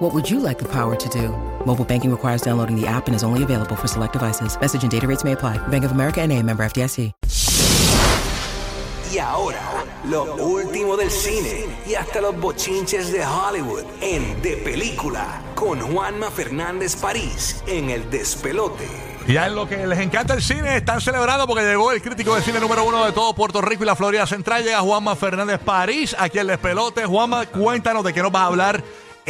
What would you like the power to do? Mobile banking requires downloading the app and is only available for select devices. Message and data rates may apply. Bank of America and a member FDIC. Y ahora, lo último del cine y hasta los bochinches de Hollywood en De Película con Juanma Fernández París en El Despelote. Ya en lo que les encanta el cine, están celebrando porque llegó el crítico de cine número uno de todo Puerto Rico y la Florida Central. Llega Juanma Fernández París, aquí en El Despelote. Juanma, cuéntanos de qué nos vas a hablar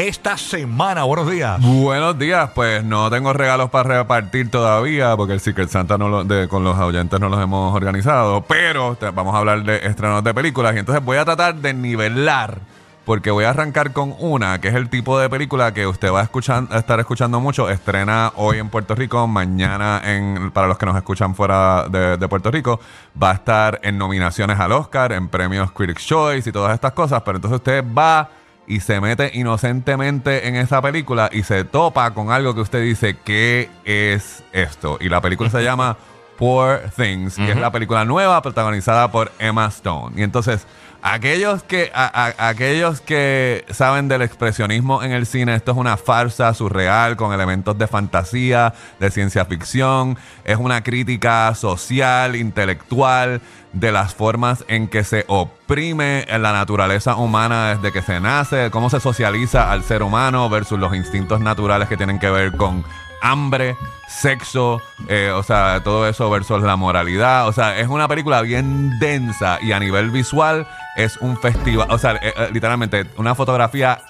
esta semana. Buenos días. Buenos días, pues no tengo regalos para repartir todavía porque el Secret Santa no lo- de- con los oyentes no los hemos organizado, pero vamos a hablar de estrenos de películas y entonces voy a tratar de nivelar porque voy a arrancar con una que es el tipo de película que usted va a estar escuchando mucho. Estrena hoy en Puerto Rico, mañana en, para los que nos escuchan fuera de, de Puerto Rico, va a estar en nominaciones al Oscar, en premios Critics' Choice y todas estas cosas, pero entonces usted va y se mete inocentemente en esa película y se topa con algo que usted dice, ¿qué es esto? Y la película se llama Poor Things y es la película nueva protagonizada por Emma Stone. Y entonces, aquellos que, aquellos que saben del expresionismo en el cine, esto es una farsa surreal con elementos de fantasía, de ciencia ficción, es una crítica social, intelectual de las formas en que se oprime la naturaleza humana desde que se nace, cómo se socializa al ser humano versus los instintos naturales que tienen que ver con hambre, sexo, eh, o sea, todo eso versus la moralidad. O sea, es una película bien densa y a nivel visual es un festival, o sea, eh, eh, literalmente una fotografía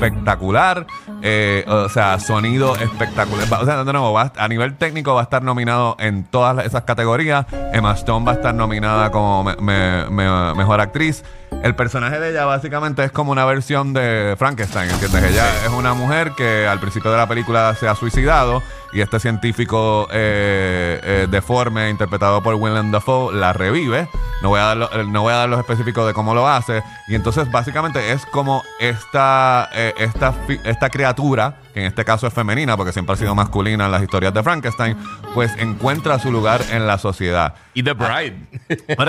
espectacular, eh, o sea, sonido espectacular. O sea, de nuevo, va a a nivel técnico va a estar nominado en todas esas categorías. Emma Stone va a estar nominada como me- me- me- mejor actriz. El personaje de ella básicamente es como una versión de Frankenstein, ¿entiendes? Ella es una mujer que al principio de la película se ha suicidado y este científico eh, eh, deforme interpretado por Willem Dafoe la revive. No voy, a dar eh, no voy a dar los específicos de cómo lo hace. Y entonces básicamente es como esta, esta, esta criatura, que en este caso es femenina porque siempre ha sido masculina en las historias de Frankenstein, pues encuentra su lugar en la sociedad. Y The Bride.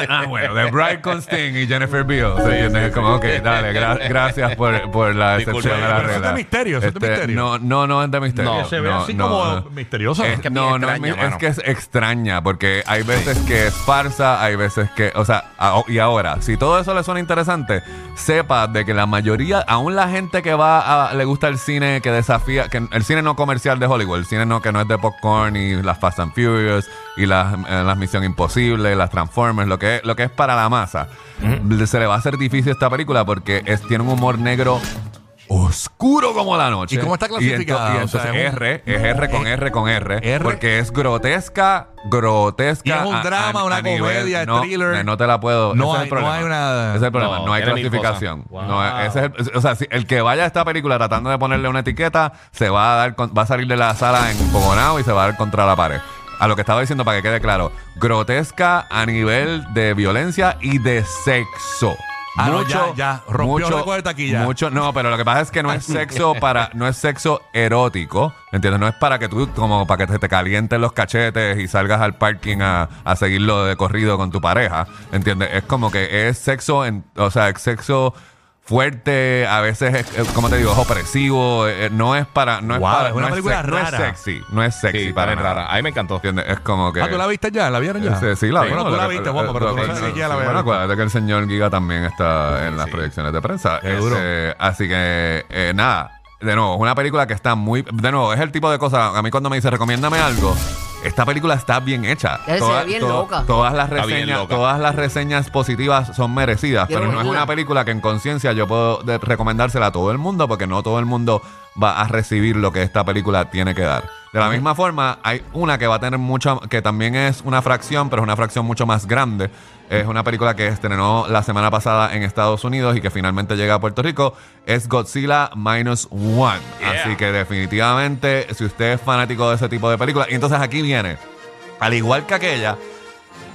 ah, bueno, The Bride con Sting y Jennifer Beals. ¿entiendes? Es como, ok, dale, gra- gracias por, por la excepción de la pero eso es regla. de misterio, eso es de Este, misterio. No, no, no es de misterio. No, se ve No, así no, como no. misteriosa. Es, que es no, es, que es extraña, porque hay veces que es farsa, hay veces que, o sea, a- y ahora, si todo eso le suena interesante, sepa de que la mayoría, aún la gente que va a, le gusta el cine que desafía, que el cine no comercial de Hollywood, el cine no que no es de popcorn y las Fast and Furious y las, eh, las Misión Imposible, las Transformers, lo que, lo que es para la masa, se le va a hacer difícil esta película porque es, tiene un humor negro oscuro como la noche. ¿Y cómo está Y ento- clasificada? O sea, es un- R, es R con R con R, R. porque es grotesca, grotesca. Y es un drama, a- una a comedia, no, thriller. No te la puedo. No hay- el problema. no hay una- Ese es el problema. No, No, hay clasificación. cosas. No, Wow. ese es el- o sea, si el que vaya a esta película tratando de ponerle una etiqueta, se va a dar, con- va a salir de la sala en Pogonao y se va a dar contra la pared. A lo que estaba diciendo para que quede claro, grotesca a nivel de violencia y de sexo. Ah, no, ya- ya, rompió de taquilla. mucho, no, pero lo que pasa es que no es sexo para, no es sexo erótico, ¿entiendes? No es para que tú, como para que te, te calienten los cachetes y salgas al parking a, a seguirlo de corrido con tu pareja, ¿entiendes? Es como que es sexo, en, o sea, es sexo fuerte, a veces es, es, como te digo, es opresivo, eh, no es para, no es Wow, para, es una no, película sex- no es rara. sexy, no es sexy Sí, para nada. rara. A mí me encantó. ¿Entiendes? Es como que Ah, ¿tú la viste ya? ¿La vieron ya? Sí, sí, la Bueno, vimos. tú la viste, pero tú no sabes siquiera la Bueno, vieron. acuérdate que el señor Giga también está en las proyecciones de prensa. Este, así que, eh, nada. De nuevo, es una película que está muy. De nuevo, es el tipo de cosa. A mí, cuando me dice recomiéndame algo, esta película está bien hecha. Ya se ve bien loca. Todas las Está bien reseñas, loca. todas las reseñas positivas son merecidas, Quiero pero no es verla. una película que en conciencia yo puedo de- recomendársela a todo el mundo, porque no todo el mundo va a recibir lo que esta película tiene que dar. De la misma forma, hay una que va a tener mucha, que también es una fracción, pero es una fracción mucho más grande. Es una película que estrenó la semana pasada en Estados Unidos y que finalmente llega a Puerto Rico. Es Godzilla Minus One. Yeah. Así que definitivamente, si usted es fanático de ese tipo de películas, y entonces aquí viene, al igual que aquella,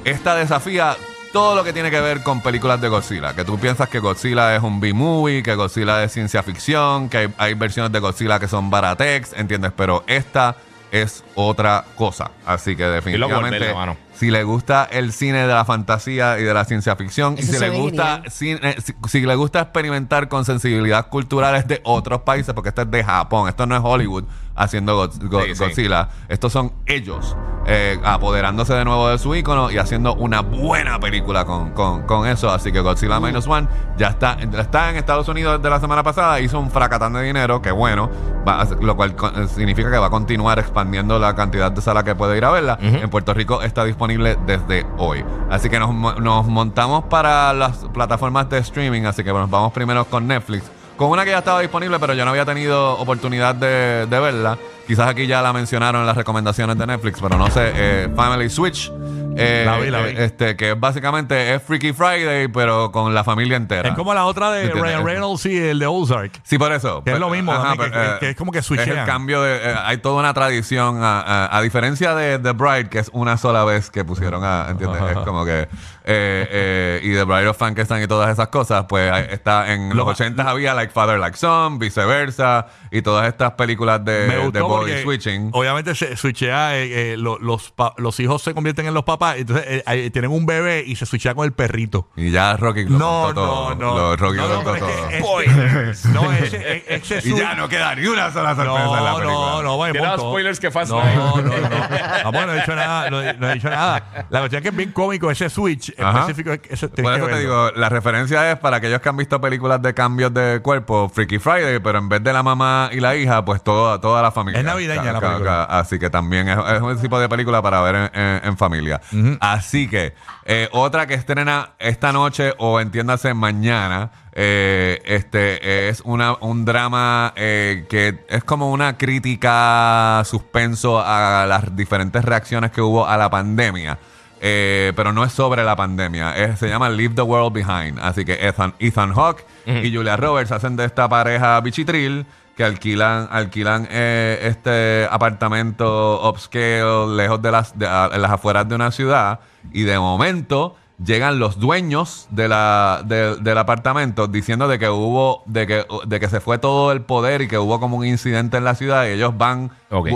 esta desafía todo lo que tiene que ver con películas de Godzilla. Que tú piensas que Godzilla es un B-movie, que Godzilla es ciencia ficción, que hay, hay versiones de Godzilla que son baratex, ¿entiendes? Pero esta es otra cosa. Así que definitivamente, mano. Si le gusta el cine de la fantasía y de la ciencia ficción, y si le gusta cine- si, si le gusta experimentar con sensibilidad culturales de otros países, porque esto es de Japón, esto no es Hollywood haciendo Go- Go- Sí, sí. Godzilla, estos son ellos eh, apoderándose de nuevo de su icono y haciendo una buena película con, con- con eso. Así que Godzilla Minus One ya está, está en Estados Unidos desde la semana pasada, hizo un fracatán de dinero, que bueno, va lo cual significa que va a continuar expandiendo la cantidad de sala que puede ir a verla. En Puerto Rico está disponible desde hoy. Así que nos, nos montamos para las plataformas de streaming, así que nos vamos primero con Netflix. Con una que ya estaba disponible, pero yo no había tenido oportunidad de, de verla. Quizás aquí ya la mencionaron en las recomendaciones de Netflix, pero no sé. eh, Family Switch. Eh, La vi, la vi. eh, Este, que básicamente es Freaky Friday, pero con la familia entera. Es como la otra de ¿Entiendes? Ryan Reynolds y el de Ozark. Sí, por eso. Que es lo mismo también, que- pero, que- que es como que Es switchean. el cambio de... eh, hay toda una tradición, a, a- a diferencia de The Bride, que es una sola vez que pusieron a... ¿Entiendes? Es como que... eh, eh, y The Bride of Frankenstein y todas esas cosas, pues está en los Lo- 80 había Like Father, Like Son, viceversa, y todas estas películas de, Me de gustó body porque switching. obviamente se switchea, eh, eh, lo- los, pa- los hijos se convierten en los papás, entonces eh, tienen un bebé y se switchea con el perrito. Y ya Rocky lo No, contó todo. no, no. Lo- Rocky No, lo no, pero es todo. que- no, ese, ese Y ya no queda ni una sola sorpresa en la no, película. no, no, vaya, Tiene spoilers que Fast no, no, no, no. Vamos, no he dicho nada, no, he- no he dicho nada. La cuestión es que es bien cómico ese switch. Específico. es que Ese, Por eso te digo, la referencia es para aquellos que han visto películas de cambios de cuerpo, Freaky Friday, pero en vez de la mamá y la hija, pues toda, toda la familia. Es navideña Ca- la ca- película. ca- Así que también es, es un tipo de película para ver en, en- en familia. Así que eh, otra que estrena esta noche o entiéndase mañana, eh, este es una, un drama eh, que es como una crítica suspenso a las diferentes reacciones que hubo a la pandemia. Eh, pero no es sobre la pandemia. Es- se llama Leave the World Behind. Así que Ethan, Ethan Hawke y Julia Roberts hacen de esta pareja bichitril que alquilan, alquilan eh, este apartamento upscale lejos de las, de- a- en las afueras de una ciudad. Y de momento llegan los dueños de la, de- del apartamento diciendo de que hubo, de que, de que se fue todo el poder y que hubo como un incidente en la ciudad y ellos van,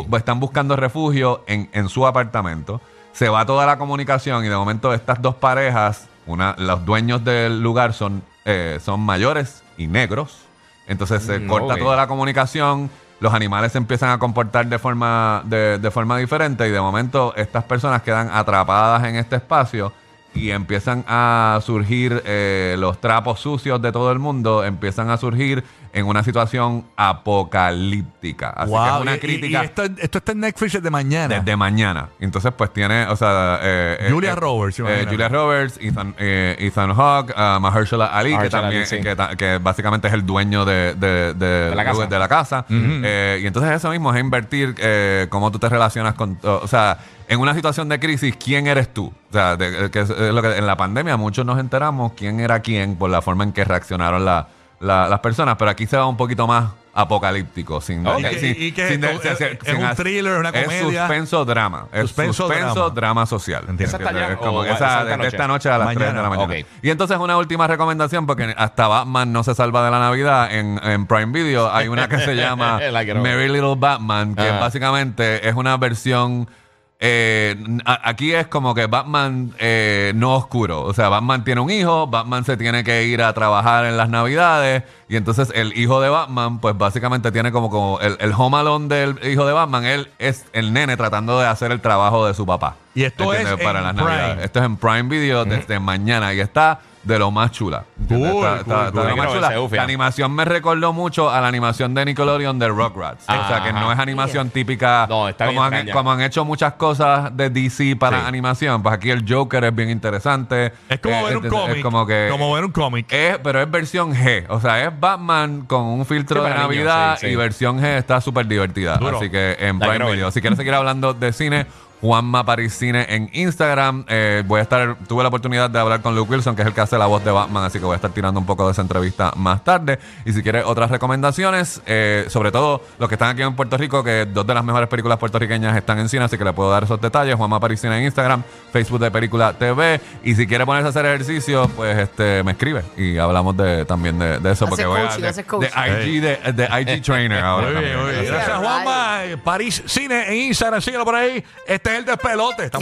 bu- están buscando refugio en, en su apartamento. Se va toda la comunicación y de momento estas dos parejas, una, los dueños del lugar son, eh, son mayores y negros. Entonces se Mm, corta toda la comunicación, los animales se empiezan a comportar de forma, de, de forma diferente y de momento estas personas quedan atrapadas en este espacio y empiezan a surgir eh, los trapos sucios de todo el mundo, empiezan a surgir en una situación apocalíptica. Así que es Wow, una y- crítica y esto, esto está en Netflix desde mañana. desde mañana. Entonces, pues tiene, o sea, eh, eh, Julia eh, Roberts, eh. Julia Roberts, Ethan, eh, Ethan Hawke, uh, Mahershala Ali, que también, Ali, sí. que, básicamente es el dueño de, de, de- la casa. de la casa. Eh, y entonces eso mismo es invertir eh, cómo tú te relacionas con, o sea, en una situación de crisis, ¿quién eres tú? O sea, de- que es- es lo que en la pandemia muchos nos enteramos quién era quién por la forma en que reaccionaron la- la- las personas, pero aquí se va un poquito más apocalíptico, sin, Ok. Y que- sin- y que sin de- es- sin- es sin un thriller, una es comedia. suspenso drama. Es Suspenso suspenso, drama. drama. social. Entiendo. ¿Esa Es como esa esta noche? a las 3 de la mañana. Y entonces una última recomendación, porque hasta Batman no se salva de la Navidad. En, en Prime Video hay una que se llama. Merry Little Batman, que Ajá. básicamente es una versión... eh, aquí es como que Batman eh, no oscuro. O sea, Batman tiene un hijo, Batman se tiene que ir a trabajar en las Navidades. Y entonces el hijo de Batman, pues básicamente tiene como, como el, el home alone del hijo de Batman. Él es el nene tratando de hacer el trabajo de su papá. Y esto es para en las Prime. Navidades. Esto es en Prime Video desde mañana y está de lo más chula. Cool, está, cool, está- cool. está de lo más chula. La animación me recordó mucho a la animación de Nickelodeon de Rugrats. o sea, que Ajá. no es animación típica. No, está como, bien han, extraña. como han hecho muchas cosas de DC para Sí. animación. Pues aquí el Joker es bien interesante. Es como Eh, ver un es- es cómic. como que como ver un cómic. es, pero es versión G. O sea, es Batman con un filtro Sí, de niños, Navidad sí, sí. y versión G está súper divertida. Duro. Así que en La Prime. Video. Si quieres seguir hablando de cine, Juanma Paris Cine en Instagram. Eh, voy a estar, tuve la oportunidad de hablar con Luke Wilson, que es el que hace la voz de Batman, así que voy a estar tirando un poco de esa entrevista más tarde. Y si quieres otras recomendaciones, eh, sobre todo los que están aquí en Puerto Rico, que dos de las mejores películas puertorriqueñas están en cine, así que le puedo dar esos detalles. Juanma Paris Cine en Instagram, Facebook de Película TV. Y si quiere ponerse a hacer ejercicio, pues este me escribe y hablamos de, también de, de eso. Porque voy a, de, de IG, de, de IG Trainer ahora. Muy bien, también. muy bien. Así que- Gracias, Juanma. París Cine en Instagram, síguelo por ahí. El despelote. Estamos